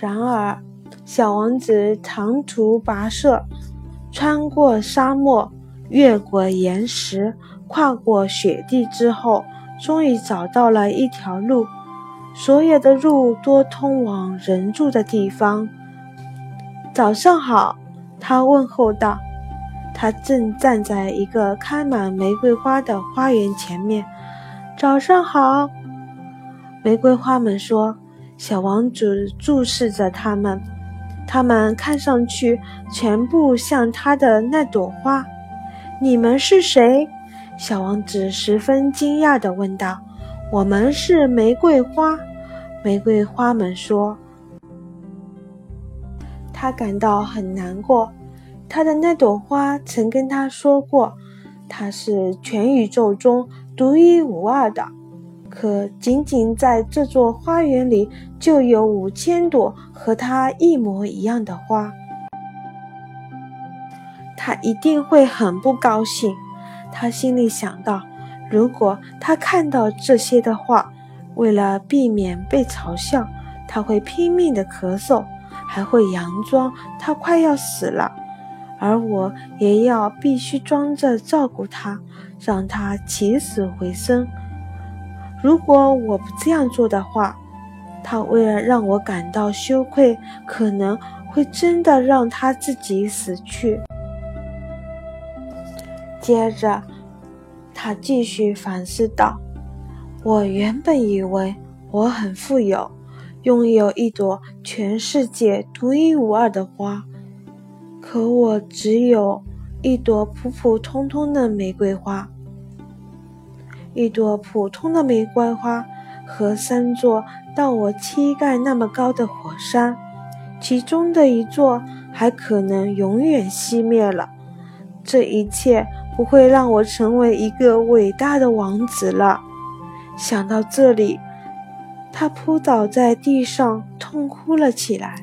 然而，小王子长途跋涉，穿过沙漠，越过岩石，跨过雪地之后，终于找到了一条路。所有的路都通往人住的地方。早上好，他问候道。他正站在一个开满玫瑰花的花园前面。早上好，玫瑰花们说。小王子注视着他们，他们看上去全部像他的那朵花。你们是谁？小王子十分惊讶地问道。我们是玫瑰花，玫瑰花们说。他感到很难过，他的那朵花曾跟他说过，它是全宇宙中独一无二的。可仅仅在这座花园里，就有五千朵和它一模一样的花。他一定会很不高兴，他心里想到。如果他看到这些的话，为了避免被嘲笑，他会拼命的咳嗽，还会佯装他快要死了，而我也要必须装着照顾他，让他起死回生。如果我不这样做的话，他为了让我感到羞愧，可能会真的让他自己死去。接着。他继续反思道：“我原本以为我很富有，拥有一朵全世界独一无二的花，可我只有一朵普普通通的玫瑰花。一朵普通的玫瑰花和三座到我膝盖那么高的火山，其中的一座还可能永远熄灭了。这一切。”不会让我成为一个伟大的王子了。想到这里，他扑倒在地上，痛哭了起来。